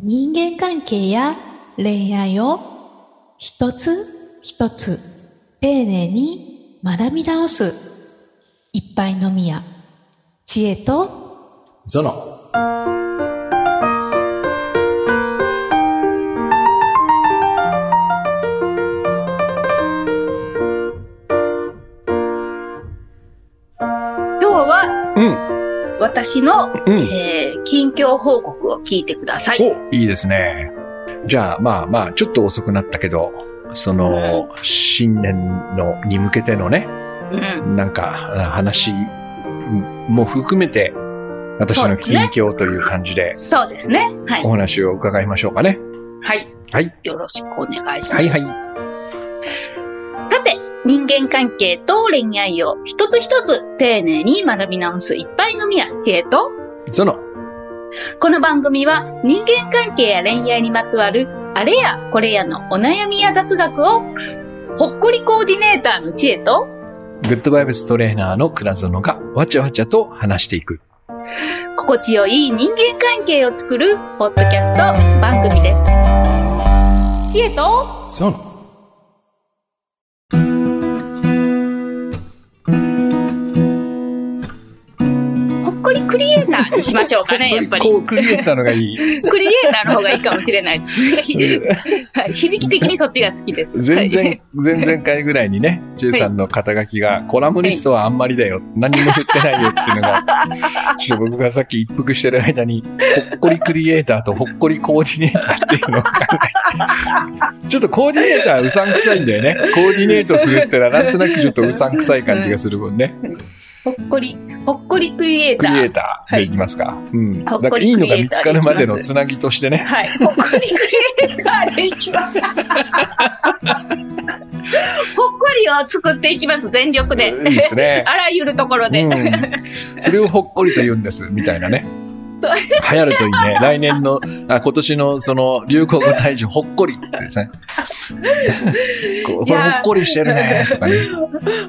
人間関係や恋愛を一つ一つ丁寧に学び直す一杯のみや知恵とゾノ。私の、うん。えー近況報告を聞いてください。お、いいですね。じゃあ、まあまあ、ちょっと遅くなったけど、その、新年の、に向けてのね、うん。なんか、あ話も含めて、私の近況という感じで、そうですね。はいお。話を伺いましょうかね。はい。はい。よろしくお願いします。はいはい。さて、人間関係と恋愛を一つ一つ丁寧に学び直すいっぱいのみや知恵と、ゾノ。この番組は人間関係や恋愛にまつわるあれやこれやのお悩みや雑学をほっこりコーディネーターの知恵とグッドバイブストレーナーの倉園がわちゃわちゃと話していく。心地よい人間関係を作るポッドキャスト番組です。知恵とゾノ。クリエイターにしましょうかね、やっぱり。こうクリエイターのがいい。クリエイターの方がいいかもしれない 響き的にそっちが好きです。全然はい、前々回ぐらいにね、ちえさんの肩書きが、コラムニストはあんまりだよ。何も言ってないよっていうのが、ちょっと僕がさっき一服してる間に、ほっこりクリエイターとほっこりコーディネーターっていうのを考えて。ちょっとコーディネーターはうさんくさいんだよね。コーディネートするってのはなんとなくちょっとうさんくさい感じがするもんね。ほっこり、ほっこりクリエイター。クリエイターでいきますか。うん。ほっなんかいいのが見つかるまでのつなぎとしてね。はい。ほっこりクリエイターでいきます。ほっこりを作っていきます、全力で。いいですね。あらゆるところで。うん、それをほっこりと言うんです、みたいなね。流行るといいね。来年の、あ今年のその流行語大賞、ほっこりってですね。これほっこりしてるね、とかね。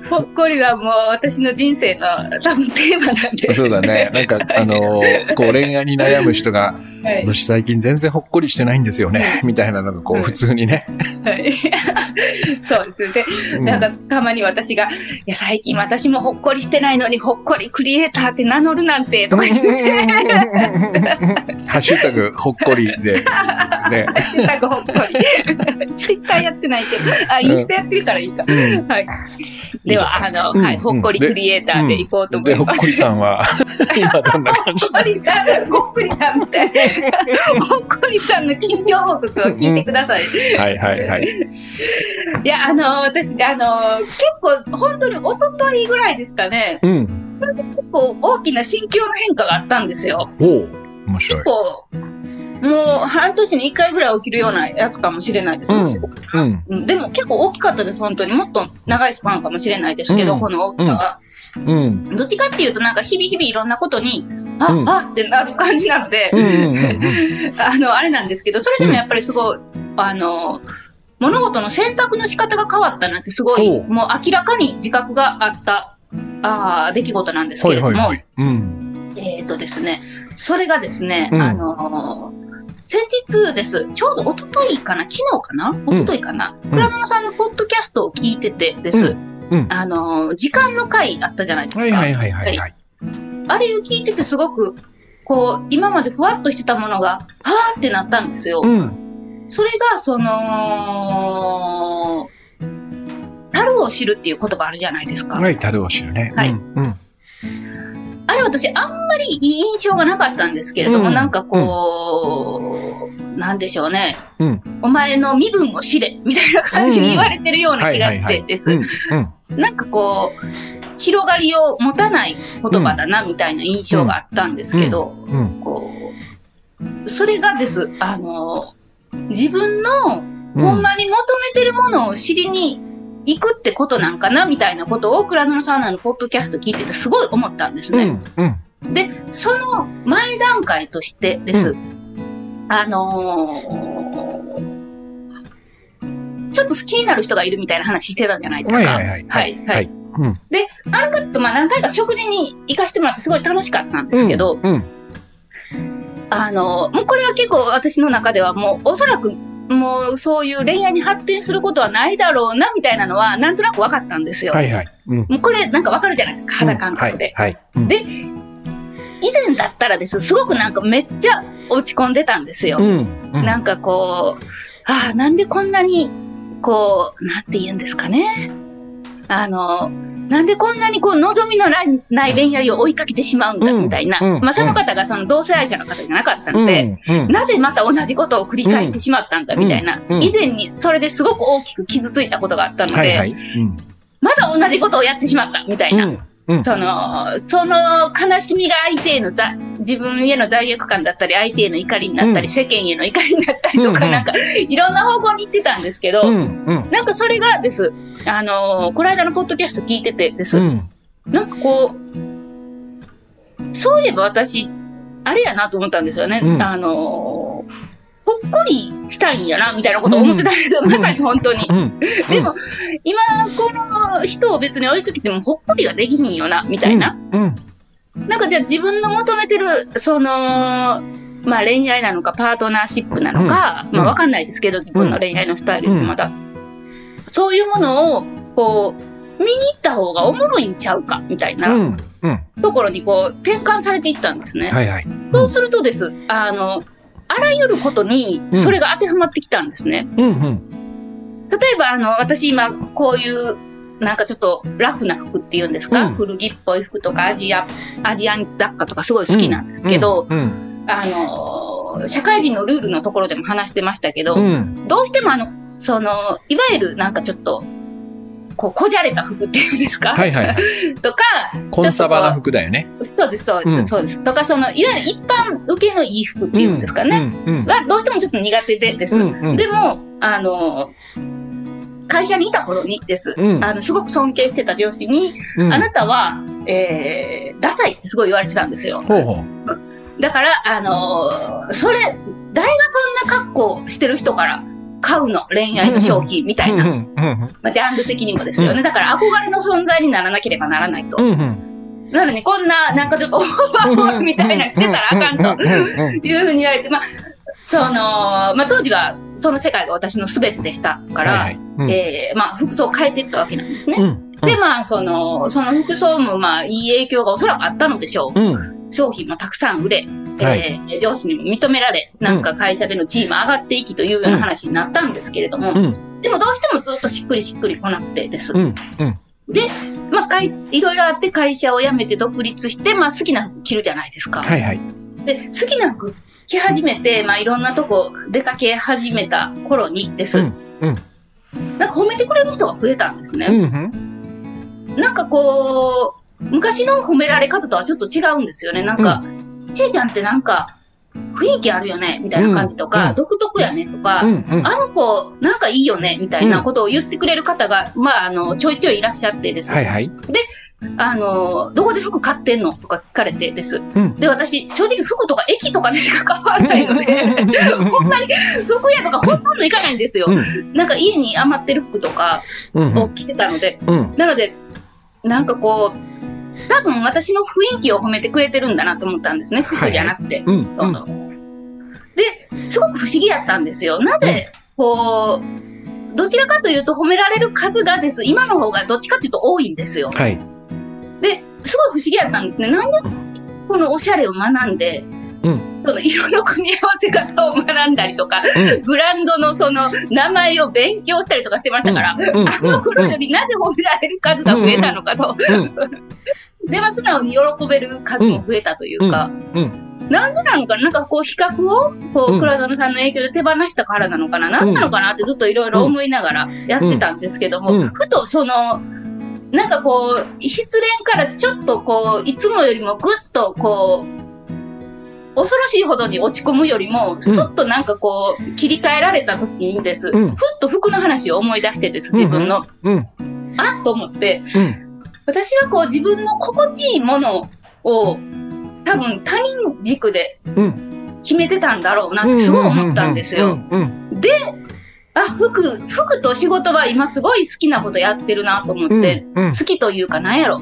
ほっこりはもう私の人生の多分テーマなんで。そうだね。なんか、あのーこう恋愛に悩む人が、はい。私最近全然ほっこりしてないんですよね、みたいなのがこううん普通にね。はい そうですね。で、うんなんかたまに私が、いや最近私もほっこりしてないのにほっこりクリエイターって名乗るなんて、とか言って。ハッシュタグほっこりで、ね。ハッシュタグほっこり。ツイッターやってないけど、あ、インスタやってるからいいか。うんはい。では、あの、うんはい、ほっこりクリエイターでいこうと思で、います。ほっこりさんは、今どんな感じ？ほっこりさん、ほっこりさんみたいな。ほっこりさんの近況報告を聞いてください。はいはいはい。いや、あの、私、あの、結構、本当に一昨日ぐらいですかね、うん。結構大きな心境の変化があったんですよ。おお面白い結。構、もう半年に一回ぐらい起きるようなやつかもしれないです。うんうん。うんでも結構大きかったです、本当に。もっと長いスパンかもしれないですけど、うんこの大きさは。うん。どっちかっていうと、なんか日々日々いろんなことに、あ、うんあってなる感じなので、うんうんうんうん。あの、あれなんですけど、それでもやっぱりすごい、あの、物事の選択の仕方が変わったなってすごい、もう明らかに自覚があった、あー出来事なんですけはいれども。えっ、とですね、それがですね、うんあのー先日です。ちょうど一昨日かな？昨日かな？一昨日かな、ん倉野さんのポッドキャストを聞いててです。うん。あのー時間の回あったじゃないですか。はいはいはいはいはい。あれを聞いててすごく、こう、今までふわっとしてたものが、はーってなったんですよ。うん。それが、その、樽を知るっていう言葉あるじゃないですか。はい、樽を知るね。はいうん。うんあれ私あんまりいい印象がなかったんですけれども、うんなんかこう、なんでしょうね。うんお前の身分を知れみたいな感じに言われてるような気がしてです。うん。うん。なんかこう、広がりを持たない言葉だなみたいな印象があったんですけど、うん。こう、それがです、あの、自分のほんまに求めてるものを知りに行くってことなんかなみたいなことを倉野さんのポッドキャスト聞いててすごい思ったんですね。うん。うん。で、その前段階としてです。うあのーちょっと好きになる人がいるみたいな話してたじゃないですか。はいはいはい。はいはいうん。で、あの方とまあ何回か食事に行かせてもらってすごい楽しかったんですけど、うん。あの、もうこれは結構私の中ではもうおそらくもうそういう恋愛に発展することはないだろうなみたいなのはなんとなく分かったんですよ。はいはい。うん。もうこれなんか分かるじゃないですか、肌感覚で。はい。はい。うんで、以前だったらです、すごくなんかめっちゃ落ち込んでたんですよ。うん。うんなんかこう、ああ、なんでこんなに、こう、なんて言うんですかね。あの、なんでこんなにこう望みのない恋愛を追いかけてしまうんだうんみたいな。うんまあその方がその同性愛者の方じゃなかったので、うん。うんなぜまた同じことを繰り返してしまったんだみたいな、うんうん以前にそれですごく大きく傷ついたことがあったので、はいはい。うん。まだ同じことをやってしまったみたいな。うん。うん。その、その悲しみが相手へのざ自分への罪悪感だったり、相手への怒りになったり、うん世間への怒りになったりとか、うんなんか、いろんな方向に行ってたんですけど、うん。うん。なんかそれがです、あのーこの間のポッドキャスト聞いててです、うん。なんかこう、そういえば私、あれやなと思ったんですよね。うんあのーほっこりしたいんやな、みたいなことを思ってたけど、うんまさに本当に。うん。でも、今、この人を別に置いときても、ほっこりはできひんよな、みたいな。うん。なんかじゃあ自分の求めてる、その、まあ恋愛なのかパートナーシップなのか、うんまあわかんないですけど、自分の恋愛のスタイルってまだ。そういうものを、こう、見に行った方がおもろいんちゃうか、みたいなうん。うん。ところにこう、転換されていったんですね。はいはい。そうするとです、あの、あらゆることにうんそれが当てはまってきたんですね。うん。うん。例えば、あの、私今、こういう、なんかちょっとラフな服っていうんですか、うん古着っぽい服とかアジア、アジアン雑貨とかすごい好きなんですけど、うん。あのー社会人のルールのところでも話してましたけど、うん。どうしてもあの、その、いわゆるなんかちょっと、こう、こじゃれた服っていうんですか、はいはいはい。とか、コンサバな服だよね。そうです、そうです、うんそうです。とか、その、いわゆる一般受けのいい服っていうんですかね。うん。うん。が、どうしてもちょっと苦手でです。うん。うん。でも、あのー会社にいた頃にです。うんあの、すごく尊敬してた上司に、うんあなたは、えー、ダサいってすごい言われてたんですよ。ほうほう。だから、あのーそれ、誰がそんな格好してる人から買うの恋愛の商品みたいな。まあ、ジャンル的にもですよね。うだから憧れの存在にならなければならないと。なのに、こんな、なんかちょっとオーバーオールみたいなの着てたらあかんと。いうふうに言われて、まあ、その、まあ、当時はその世界が私の全てでしたから、はいはい。うん。えーまあ、服装を変えていったわけなんですね。うん。で、まあ、その、その服装も、まあ、いい影響がおそらくあったのでしょう。うん。商品もたくさん売れ、はいえー上司にも認められ、なんか会社での地位も上がっていきというような話になったんですけれども、うん。でもどうしてもずっとしっくりしっくりこなくてです。うん。うん。まあ、かいいろいろあって会社を辞めて独立して、まあ、好きな服着るじゃないですか。はいはい。で、好きな服着始めて、まあ、いろんなとこ出かけ始めた頃にです。うんうんなんか褒めてくれる人が増えたんですね。うん。なんかこう、昔の褒められ方とはちょっと違うんですよね。なんか、ちえちゃんってなんか、雰囲気あるよね、みたいな感じとか、うん独特やね、とか、うん。うん。あの子、なんかいいよね、みたいなことを言ってくれる方が、まあ、あの、ちょいちょいいらっしゃってです。はいはい。あの、どこで服買ってんのとか聞かれてです。うん。で、私、正直服とか駅とかでしか買わないので、ほんまに服屋とかほとんど行かないんですよ。うなんか家に余ってる服とかうん。を着てたので、うん。なので、なんかこう、多分私の雰囲気を褒めてくれてるんだなと思ったんですね。服じゃなくて。で、すごく不思議やったんですよ。なぜ、こう、どちらかというと褒められる数がです。今の方がどっちかというと多いんですよ。はい。で、すごい不思議やったんですね。なんでこのおしゃれを学んで、うんその色の組み合わせ方を学んだりとか、うん。ブランドのその名前を勉強したりとかしてましたから、うんあの頃よりなぜ褒められる数が増えたのかと。で、まあ、素直に喜べる数も増えたというか、うん。なんでなのかななんかこう比較を、こう、うん。倉園さんの影響で手放したからなのかな、なんなのかなってずっといろいろ思いながらやってたんですけども、うん。ふとその、なんかこう、失恋からちょっとこう、いつもよりもぐっとこう、恐ろしいほどに落ち込むよりも、すっとなんかこう、切り替えられた時にです、うん。ふっと服の話を思い出してです、自分の、うん。あっと思って、うん。私はこう自分の心地いいものを多分他人軸でうん。決めてたんだろうなってすごい思ったんですよ。うん。あ、服、服と仕事は今すごい好きなことやってるなと思って、うん。好きというかなんやろ。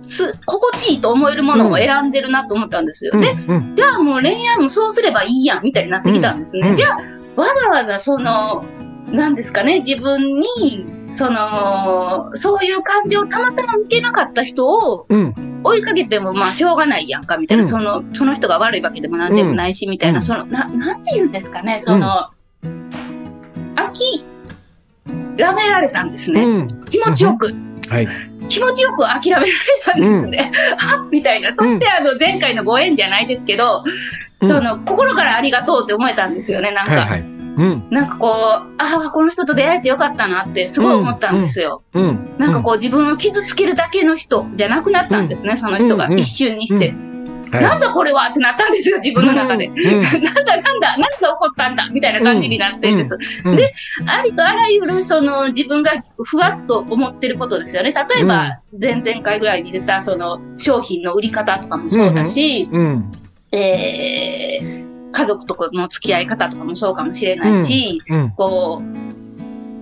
す、心地いいと思えるものを選んでるなと思ったんですよ。うんで、うんじゃあもう恋愛もそうすればいいやん、みたいになってきたんですね。うんじゃあ、わざわざその、なんですかね、自分に、その、そういう感情をたまたま向けなかった人をうん。追いかけてもまあしょうがないやんか、みたいな、うんその、その人が悪いわけでもなんでもないし、みたいな、うんその、な、なんて言うんですかね、その、諦められたんですね。うん。気持ちよく。はい。気持ちよく諦められたんですね。はっみたいな。そして、あの、前回のご縁じゃないですけど、うんその、心からありがとうって思えたんですよね、なんか。はいはい。うん。なんかこう、ああ、この人と出会えてよかったなってすごい思ったんですよ。うん。なんかこう自分を傷つけるだけの人じゃなくなったんですね、その人がうんうん一瞬にして。うん、はなんだこれはってなったんですよ、自分の中で。うんなんだ なんだ、何が起こったんだみたいな感じになってんです。うんで、ありとあらゆる、その、自分がふわっと思ってることですよね。例えば、前々回ぐらいに出た、その、商品の売り方とかもそうだし、うん。えー、家族とかの付き合い方とかもそうかもしれないし、うん。こう、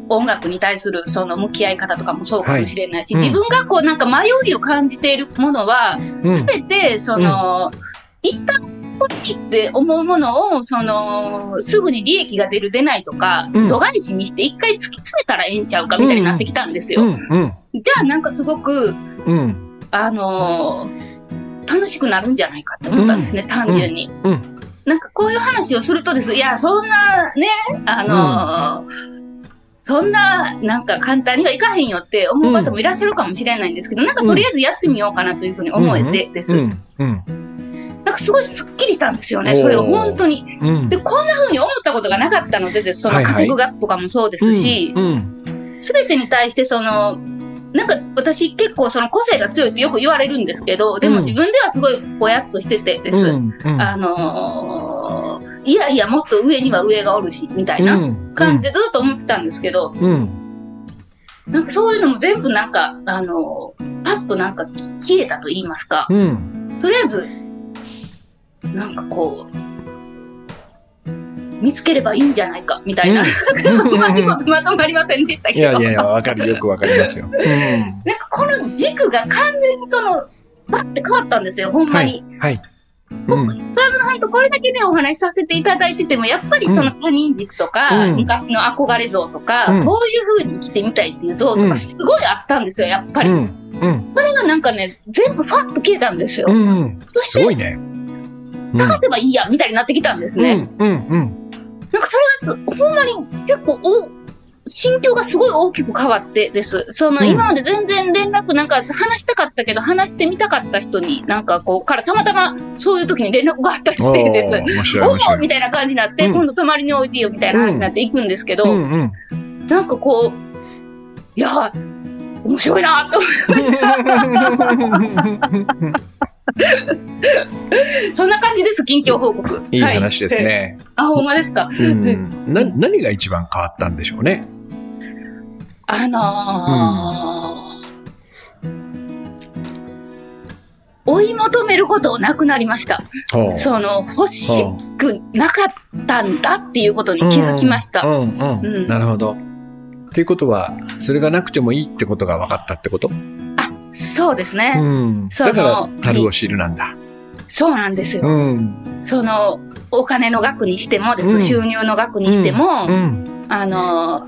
音楽に対するその向き合い方とかもそうかもしれないし、はいうん自分がこうなんか迷いを感じているものは、うん。すべて、その、一旦欲しいって思うものを、その、すぐに利益が出る出ないとか、うん度外視にして一回突き詰めたらええんちゃうかみたいになってきたんですよ。うん。うん。じゃあなんかすごく、うん。あのー楽しくなるんじゃないかって思ったんですね、単純に。うん。なんかこういう話をするとです。いや、そんなね、あのーそんな、なんか簡単にはいかへんよって思う方もいらっしゃるかもしれないんですけど、なんかとりあえずやってみようかなというふうに思えてです。うん。うん。なんかすごいスッキリしたんですよね、それが本当に。うん。で、こんな風に思ったことがなかったのでです、そはいはいの稼ぐ額とかもそうですし、うん。すべ、てに対してその、なんか私結構その個性が強いってよく言われるんですけど、でもうん自分ではすごいぼやっとしててです。うん。うん。あのーいやいや、もっと上には上がおるし、みたいな感じでずっと思ってたんですけど、うん。なんかそういうのも全部なんか、あのーパッとなんか消えたと言いますか、うん。とりあえず、なんかこう、見つければいいんじゃないか、みたいな。うん まとまりませんでしたけど。いやいやわかる。よくわかりますよ。うん。なんかこの軸が完全にその、バッて変わったんですよ、ほんまに。はい。はい。うん。プラズマさんとこれだけね、お話しさせていただいてても、やっぱりその他人軸とか、うん昔の憧れ像とか、うんこういう風に生きてみたいっていう像とうんか、すごいあったんですよ、やっぱり。うん。うん。これがなんかね、全部ファッと消えたんですよ。うん。そして、すごいね。うん。勝てばいいや、みたいになってきたんですね。うん。うん。うん。なんかそれがす、ほんまに結構お、心境がすごい大きく変わってです。その、うん今まで全然連絡なんか話したかったけど、話してみたかった人に、なんかこう、からたまたまそういう時に連絡があったりしてです。おおみたいな感じになって、うん今度泊まりにおいてよみたいな話になっていくんですけど、うんうん。なんかこう、いや、面白いなと思いました。そんな感じです、近況報告。いい話ですはい。ね。あ、ほんまですか。うん。な、何が一番変わったんでしょうね？あのー追い求めることなくなりました。その、欲しくなかったんだっていうことに気づきました。うんうん。うんなるほど。っていうことは、それがなくてもいいってことが分かったってこと？そうですね。うん。だから、樽を知るなんだ。そうなんですよ。うん。その、お金の額にしてもです、うん収入の額にしても、うん。あの、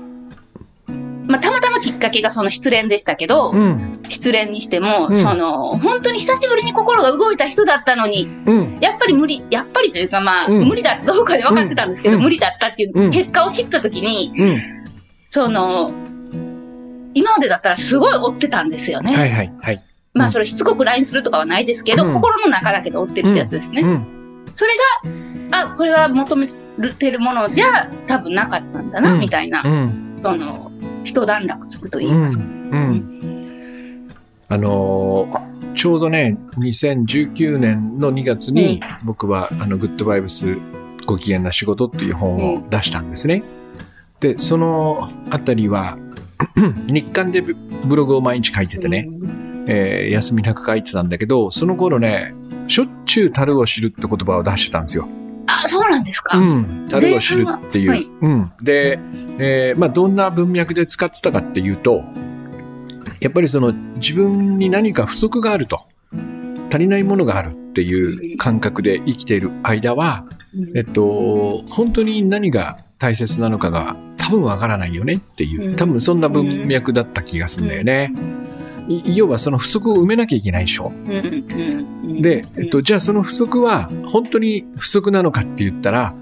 まあ、たまたまきっかけがその失恋でしたけど、うん。失恋にしても、うんその、本当に久しぶりに心が動いた人だったのに、うん。やっぱり無理、やっぱりというかまあ、うん無理だどうかで分かってたんですけど、うん無理だったっていう結果を知ったときに、うん。その、今までだったらすごい追ってたんですよね。はいはいはい。まあ、それしつこく LINE するとかはないですけど、うん心の中だけで追ってるってやつですね。うん。それが、あ、これは求めてるものじゃ多分なかったんだな、うんみたいな、うん。その、一段落つくと言いうんますか？。うん。あのーちょうどね、2019年の2月に、僕は、あの、グッドバイブスご機嫌な仕事っていう本を出したんですね。で、そのあたりは、日刊でブブログを毎日書いててね、えー休みなく書いてたんだけど、その頃ね、しょっちゅう樽を知るって言葉を出してたんですよ。あ、そうなんですか。うん。樽を知るっていう。はいうん。で、えーまあ、どんな文脈で使ってたかっていうと、やっぱりその自分に何か不足があると、足りないものがあるっていう感覚で生きている間は、えっと、本当に何が大切なのかが多分わからないよねっていう、多分そんな文脈だった気がするんだよね。い要はその不足を埋めなきゃいけないでしょ。で、えっと、じゃあその不足は本当に不足なのかって言ったら、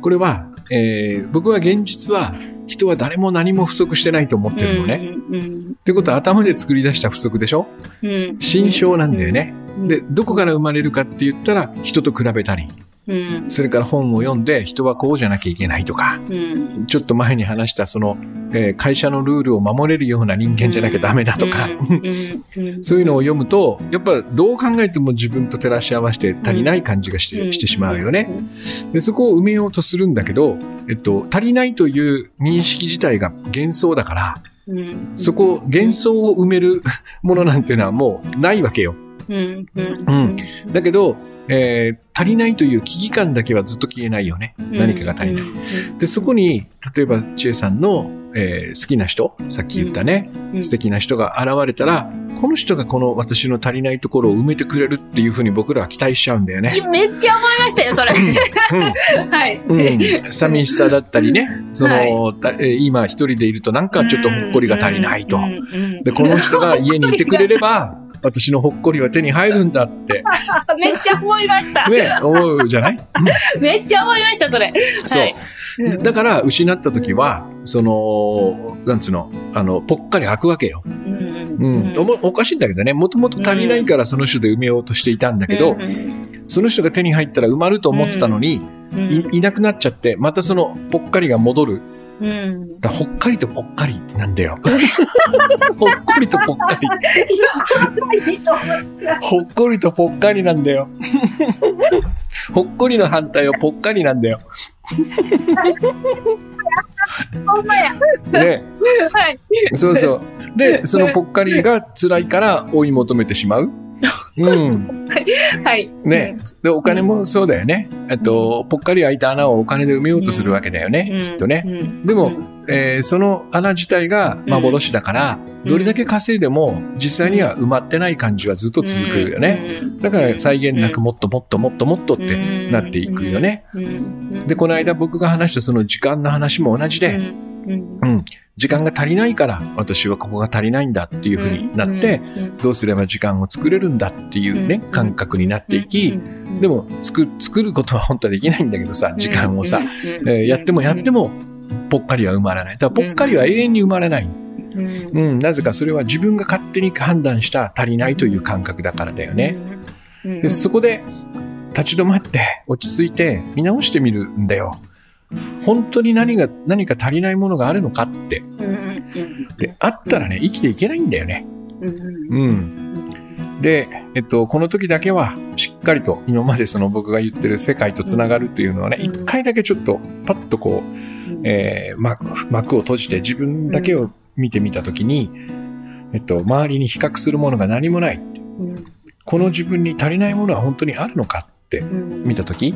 これは、えー僕は現実は人は誰も何も不足してないと思ってるのね。ってことは頭で作り出した不足でしょ。心象なんだよね。で、どこから生まれるかって言ったら人と比べたり、それから本を読んで人はこうじゃなきゃいけないとか、ちょっと前に話したその、えー会社のルールを守れるような人間じゃなきゃダメだとか、そういうのを読むと、やっぱどう考えても自分と照らし合わせて足りない感じがして,、してしまうよね。で、そこを埋めようとするんだけど、えっと、足りないという認識自体が幻想だから、そこ、幻想を埋めるものなんていうのはもうないわけよ。うん。だけど、えー足りないという危機感だけはずっと消えないよね。何かが足りない。で、そこに、例えば、千恵さんの、えー好きな人、さっき言ったね、素敵な人が現れたら、この人がこの私の足りないところを埋めてくれるっていうふうに僕らは期待しちゃうんだよね。めっちゃ思いましたよ、それ。はい。うん。うん。寂しさだったりね、その、今一人でいるとなんかちょっとほっこりが足りないと。で、この人が家にいてくれれば、私のほっこりは手に入るんだって、めっちゃ思いました。ね、思うじゃない？めっちゃ思いました、それ。そうはい。でだから、失った時は、その、なんつうの、あの、ぽっかり開くわけよ。うん。おもおかしいんだけどね、もともと足りないからその人で埋めようとしていたんだけど、その人が手に入ったら埋まると思ってたのに、いいなくなっちゃって、またそのぽっかりが戻る。うん。だほっかりとぽっかりなんだよ。ほっこりとぽっかり。ほっこりとぽっかりなんだよ。ほっこりの反対はぽっかりなんだよ。ほんまや。ね。はい。そうそう。で、そのぽっかりが辛いから追い求めてしまう。うん。はい。ね。で、お金もそうだよね。えっと、ぽっかり開いた穴をお金で埋めようとするわけだよね。うんきっとね。うんでも、えーその穴自体が幻だから、うんどれだけ稼いでも実際には埋まってない感じはずっと続くよね。。だから際限なくもっともっともっともっとってなっていくよね。うん。で、この間僕が話したその時間の話も同じで、うん、うん、時間が足りないから私はここが足りないんだっていうふうになって、どうすれば時間を作れるんだっていうね、うん。感覚になっていき、でも作作ることは本当はできないんだけどさ、時間をさ、、えーやってもやってもぽっかりは埋まらない。だからぽっかりは永遠に埋まらない。うん、うん、なぜかそれは自分が勝手に判断した足りないという感覚だからだよね。うん。でそこで立ち止まって落ち着いて見直してみるんだよ。本当に何が、何か足りないものがあるのかって。うん、うん、で、あったらね、生きていけないんだよね。うん、うん。で、えっと、この時だけは、しっかりと、今までその僕が言ってる世界とつながるというのはね、うん一回だけちょっと、パッとこう、えー幕幕を閉じて自分だけを見てみた時に、えっと、周りに比較するものが何もない。うん、この自分に足りないものは本当にあるのかってうん、見た時、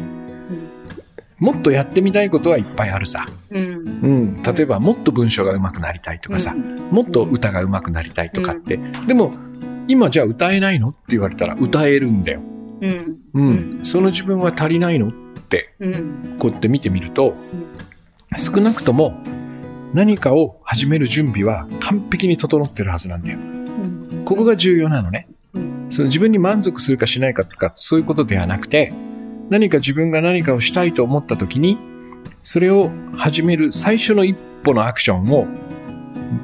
もっとやってみたいことはいっぱいあるさ。うん、うん。例えば、もっと文章が上手くなりたいとかさ、もっと歌が上手くなりたいとかって。でも、今じゃあ歌えないのって言われたら歌えるんだよ。うん、うん。その自分は足りないのって、うん、こうやって見てみると、少なくとも何かを始める準備は完璧に整ってるはずなんだよ。うん、ここが重要なのね。うん、その自分に満足するかしないかとか、そういうことではなくて、何か自分が何かをしたいと思った時に、それを始める最初の一歩のアクションを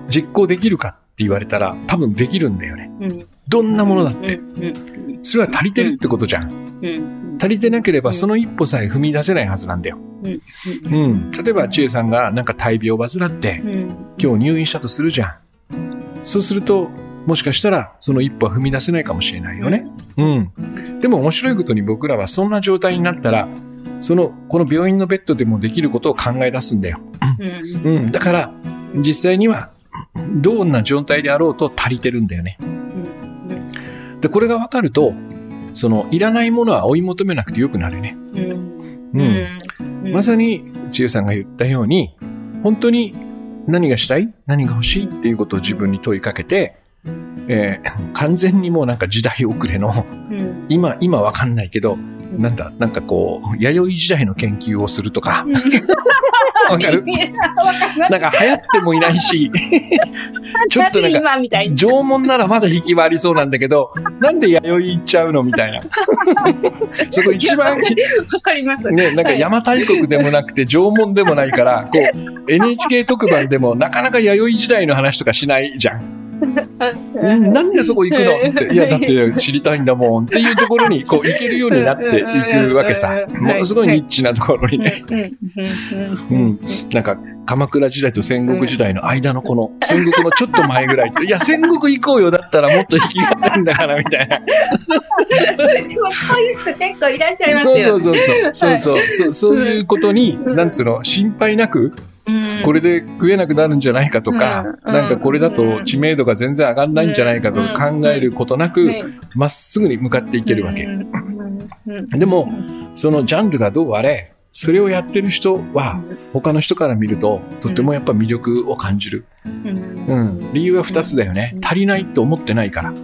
実行できるかって言われたら多分できるんだよね。うん、どんなものだっうん、て。うん、それは足りてるってことじゃん。うん、足りてなければその一歩さえ踏み出せないはずなんだよ。うん。例えば、千恵さんがなんか大病を患って、うん、今日入院したとするじゃん。そうすると、もしかしたらその一歩は踏み出せないかもしれないよね。うん。でも面白いことに僕らはそんな状態になったら、その、この病院のベッドでもできることを考え出すんだよ。うん、うん。だから、実際には、どんな状態であろうと足りてるんだよね。で、これが分かると、その、いらないものは追い求めなくてよくなるね。うん、うん。まさに、つゆさんが言ったように、本当に何がしたい？何が欲しい？っていうことを自分に問いかけて、えー完全にもうなんか時代遅れの、うん今、今わかんないけど、なんだ、なんかこう、弥生時代の研究をするとか、わかる？なんか流行ってもいないし、ちょっとなんか。縄文ならまだ引きはありそうなんだけど、なんで弥生行っちゃうのみたいな。そこ一番、わかります。ね、なんか邪馬台国でもなくて縄文でもないから、こう、NHK 特番でもなかなか弥生時代の話とかしないじゃん。ん。なんでそこ行くのって、い。や、だって知りたいんだもんっていうところに、こう、行けるようになっていくわけさ。ものすごいニッチなところに。ね。うん。なん。か、鎌倉時代と戦国時代の間のこの、戦国のちょっと前ぐらいいや、戦国行こうよだったらもっと引きがあるん。だから、みたいな。でもそういう人結構いらっしゃいますようそうそう。そうそう。そうそういうことに、うん。なん。つうの、心配なく、うんこれで食えなくなるんじゃないかとか、うん。なんかこれだと知名度が全然上がんないんじゃないかと考えることなく、まっすぐに向かっていけるわけ。でも、そのジャンルがどうあれ、それをやってる人は、他の人から見ると、とてもやっぱ魅力を感じる。うん。理由は二つだよね。足りないと思ってないから。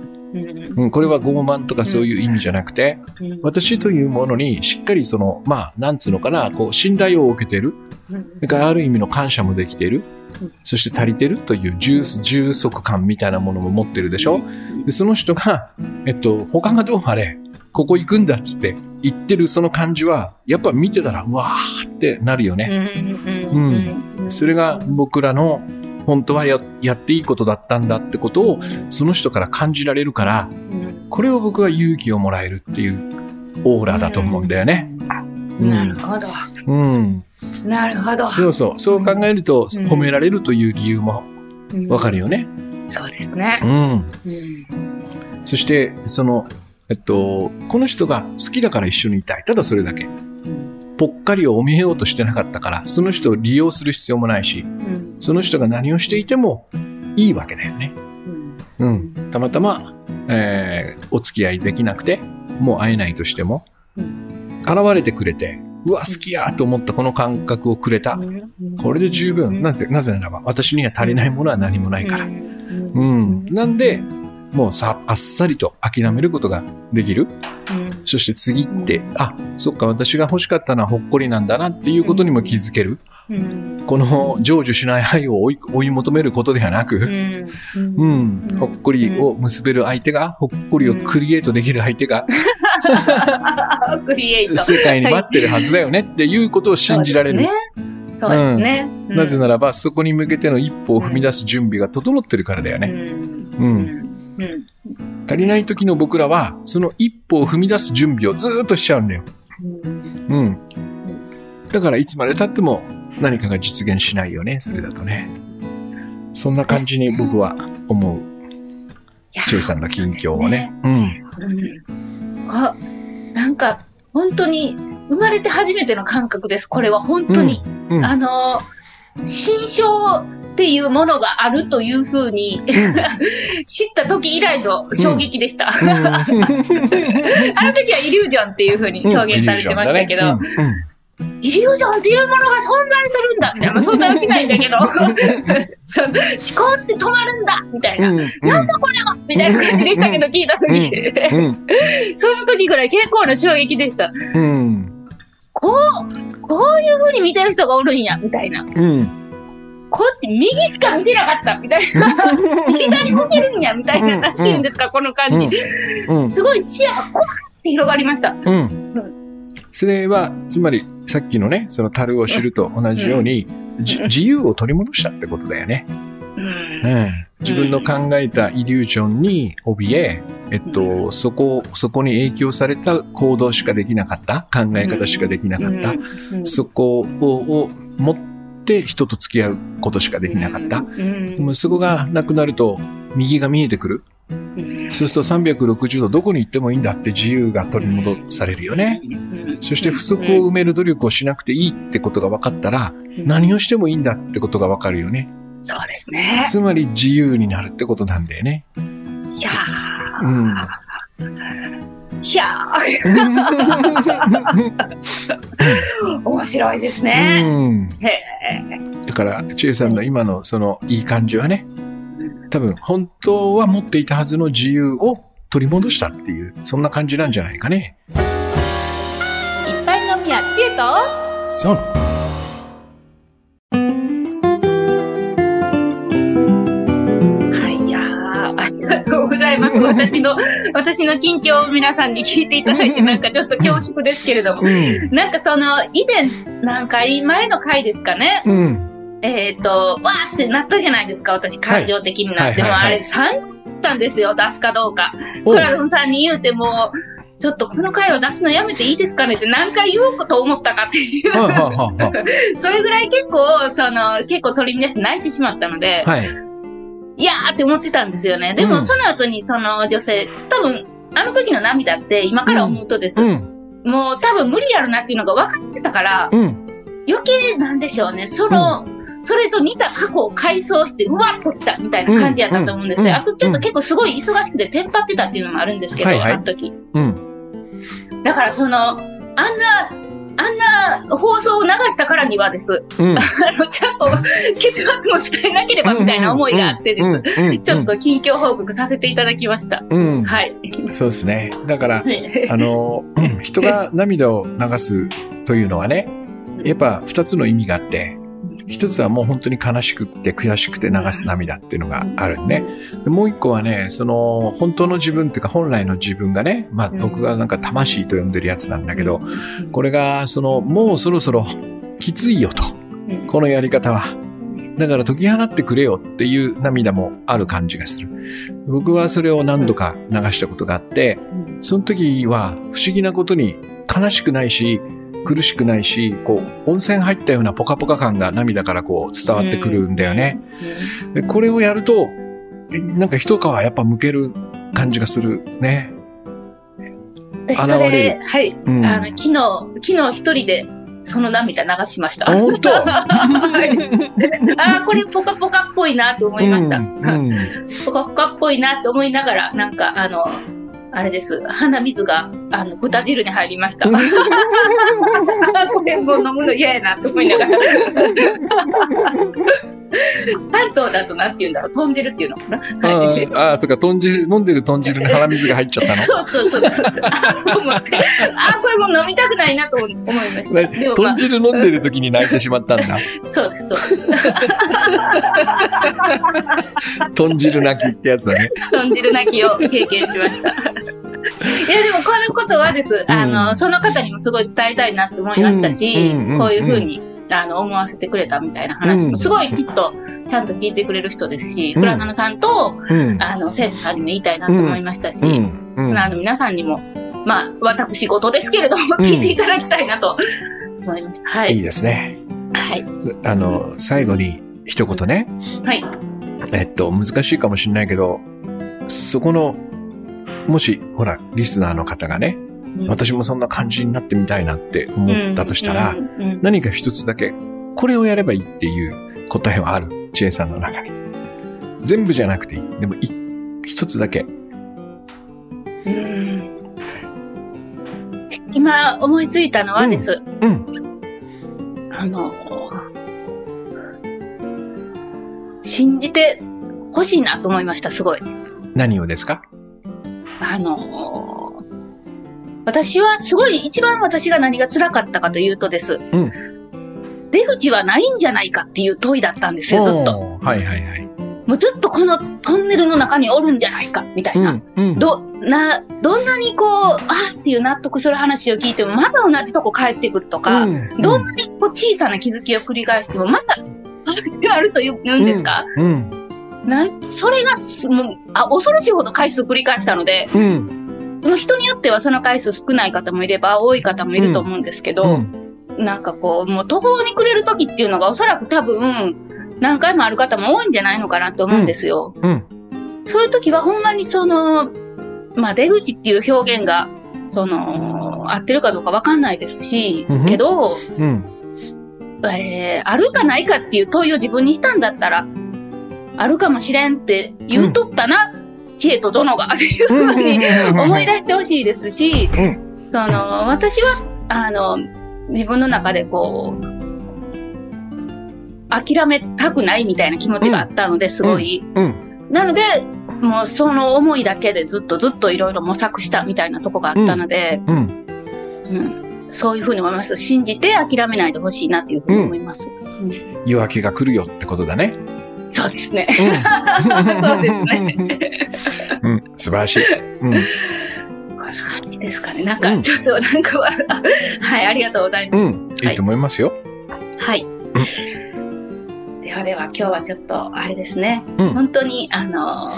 うん。これは傲慢とかそういう意味じゃなくて、私というものにしっかりその、まあ、なんつうのかな、こう、信頼を受けてる。それからある意味の感謝もできているうん。そして足りてるという重重足感みたいなものも持ってるでしょ？でその人が、えっと、他がどうあれ、ここ行くんだっつって言ってるその感じは、やっぱ見てたら、うわーってなるよね。それが僕らの本当はややっていいことだったんだってことを、その人から感じられるから、これを僕は勇気をもらえるっていうオーラだと思うんだよね。うんなるほど。うん。なるほど。そうそう。そう考えると、うん褒められるという理由もわかるよね。そうですねう。ん。うんそして、その、えっと、この人が好きだから一緒にいたい。ただそれだけ。ぽっかりを埋めようとしてなかったから、その人を利用する必要もないし、うんその人が何をしていてもいいわけだよね。うんうん。たまたま、えーお付き合いできなくて、もう会えないとしても、う現れてくれて、うわ、好きやと思ったこの感覚をくれた。これで十分。なぜ、なぜならば、私には足りないものは何もないから。うん。なんで、もうさ、あっさりと諦めることができる。そして次って、あ、そっか、私が欲しかったのはほっこりなんだなっていうことにも気づける。この成就しない愛を追い求めることではなく、うん、ほっこりを結べる相手が、ほっこりをクリエイトできる相手が、クリエイト。世界に待ってるはずだよねっていうことを信じられる。そうですね。なぜならば、そこに向けての一歩を踏み出す準備が整ってるからだよね。うん。足りない時の僕らは、その一歩を踏み出す準備をずーっとしちゃうんだよ。うん。だからいつまで経っても何かが実現しないよね、それだとね。そんな感じに僕は思う。チェイさんの近況をね。うん。うんあなんか、本当に、生まれて初めての感覚です。これは本当に。うん。あの、新章っていうものがあるというふうに 知った時以来の衝撃でした。あの時はイリュージョンっていうふうに表現されてましたけど、イリュージョンっていうものが存在するんだみたいな、存在はしないんだけど、思考って止まるんだみたいな、なんだこれはみたいな感じでしたけど、聞いた時、うん。その時ぐらい結構な衝撃でした。うん。こう、こういう風に見てる人がおるんや、みたいな。うん。こっち右しか見てなかった、みたいな。左向けるんや、みたいな。うんなんて言うんですか、この感じ。うん。すごい視野がこわって広がりました。うん。それは、つまり、さっきのね、その樽を知ると同じように、じ自由を取り戻したってことだよね。うん。うん。自分の考えたイリュージョンに怯え、えっと、そこ、そこに影響された行動しかできなかった、考え方しかできなかった、うん。そこをを持って人と付き合うことしかできなかった。うん。でもそこがなくなると、右が見えてくる。うんそうすると360度どこに行ってもいいんだって自由が取り戻されるよね。そして不足を埋める努力をしなくていいってことが分かったら、何をしてもいいんだってことが分かるよね。そうですね。つまり自由になるってことなんだよね。いやうん。ー。いやー。面白いですね。うん。へだから、ちえさんの今のそのいい感じはね、多分本当は持っていたはずの自由を取り戻したっていう、そんな感じなんじゃないかね。いっぱい飲みや知恵とそう。はい、いやーありがとうございます。私の、私の近況を皆さんに聞いていただいて、なんかちょっと恐縮ですけれども。うん。なんかその、以前、何回前の回ですかね。うん。えっ、と、わーってなったじゃないですか、私、感情的になって。はいはいはいはいもうあれ、30分ですよ、出すかどうか。おクラドンさんに言うても、ちょっとこの回を出すのやめていいですかねって何回言おうと思ったかっていう。それぐらい結構、その、結構取り乱して泣いてしまったので、あ、はい。いやーって思ってたんですよね。でも、うんその後にその女性、多分、あの時の涙って今から思うとです。うん。もう多分無理やろなっていうのが分かってたから、うん。余計なんでしょうね。その、それと似た過去を回想して、うわっときたみたいな感じやったと思うんですよ。うんあとちょっと結構すごい忙しくてテンパってたっていうのもあるんですけど、はいはいあの時。うん。だからその、あんな、あんな放送を流したからにはです。うん。あの、ちゃんと結末も伝えなければみたいな思いがあってです。うん。うん。ちょっと近況報告させていただきました。うん。はい。そうですね。だから、あの、うん人が涙を流すというのはね、やっぱ二つの意味があって、一つはもう本当に悲しくって悔しくて流す涙っていうのがあるね。でもう一個はね、その本当の自分っていうか本来の自分がね、まあうん僕がなんか魂と呼んでるやつなんだけど、これがそのもうそろそろきついよと。うんこのやり方は。だから解き放ってくれよっていう涙もある感じがする。僕はそれを何度か流したことがあって、その時は不思議なことに悲しくないし、苦しくないし、こう、温泉入ったようなポカポカ感が涙からこう伝わってくるんだよね。でこれをやると、えなんか一皮やっぱ向ける感じがするね。私そ現れはい。うん。あの、昨日、昨日一人でその涙流しました。あ本当？はいあーこれポカポカっぽいなと思いました。うんうんポカポカっぽいなと思いながら、なんか、あの、あれです。鼻水が、あの、豚汁に入りました。これもう飲むの嫌やなと思いながら。関東だとなんて言うんだろう。豚汁っていうのかな。はいあーあー、そっか、豚汁、飲んでる豚汁に鼻水が入っちゃったの。そうそうそうそう。あこれもう飲みたくないなと思いました。豚、汁飲んでる時に泣いてしまったんだ。そうです、そうです。豚汁泣きってやつだね。豚汁泣きを経験しました。いや、でもこのことはです。あの、その方にもすごい伝えたいなって思いましたし、こういうふうに、あの、思わせてくれたみたいな話うんも、すごいきっと、ちゃんと聞いてくれる人ですし、うんプラナノさんと、うん。あの、生徒さんにも言いたいなと思いましたし。あの、皆さんにも、まあ、私事ですけれども、うん聞いていただきたいなと思いました。はいい。いですね。はい。あの、最後に一言ね。はい。えっと、難しいかもしれないけど、そこの、もし、ほら、リスナーの方がね、私もそんな感じになってみたいなって思ったとしたら、うんうん何か一つだけ、これをやればいいっていう答えはある。知恵さんの中に。全部じゃなくていい。でも、い一つだけ。うん今思いついたのはです。うん。あの、信じてほしいなと思いました、すごい。何をですか？あの、私はすごい、一番私が何が辛かったかというとです。うん出口はないんじゃないかっていう問いだったんですよ、ずっと。はいはいはい。もうずっとこのトンネルの中におるんじゃないか、みたいな。うん。うん。ど、な、どんなにこう、あーっていう納得する話を聞いても、まだ同じとこ帰ってくるとか、うんどんなにこう小さな気づきを繰り返しても、また、あるというんですか、うん。なんそれがすもうあ、恐ろしいほど回数繰り返したので、うん。もう人によってはその回数少ない方もいれば、多い方もいると思うんですけど、うんなんかこう、もう途方に暮れる時っていうのがおそらく多分、何回もある方も多いんじゃないのかなと思うんですよ。うん。そういう時はほんまにその、まあ出口っていう表現が、その、合ってるかどうかわかんないですし、うんけど、うん。えーあるかないかっていう問いを自分にしたんだったら、あるかもしれんって言うとったな、知恵と殿がっていうふうに思い出してほしいですし、うその、私は、あの、自分の中でこう、諦めたくないみたいな気持ちがあったので、すごい。うん。なので、もうその思いだけでずっとずっといろいろ模索したみたいなとこがあったので、うん。うんそういうふうに思います。信じて諦めないでほしいなっていうふうに思います。夜明けが来るよってことだね。そうですね。うん。そうですね。うん。素晴らしい。うん。こんな感じですかね。なんか、うんちょっとなんかは、はい、ありがとうございます。うん。いいと思いますよ。はい。ではでは、今日はちょっと、あれですね。うん本当に、あの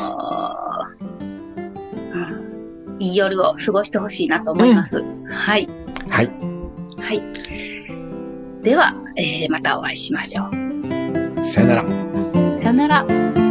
いい夜を過ごしてほしいなと思います。はい。はい。はい。では、えーまたお会いしましょう。さよなら。さよなら。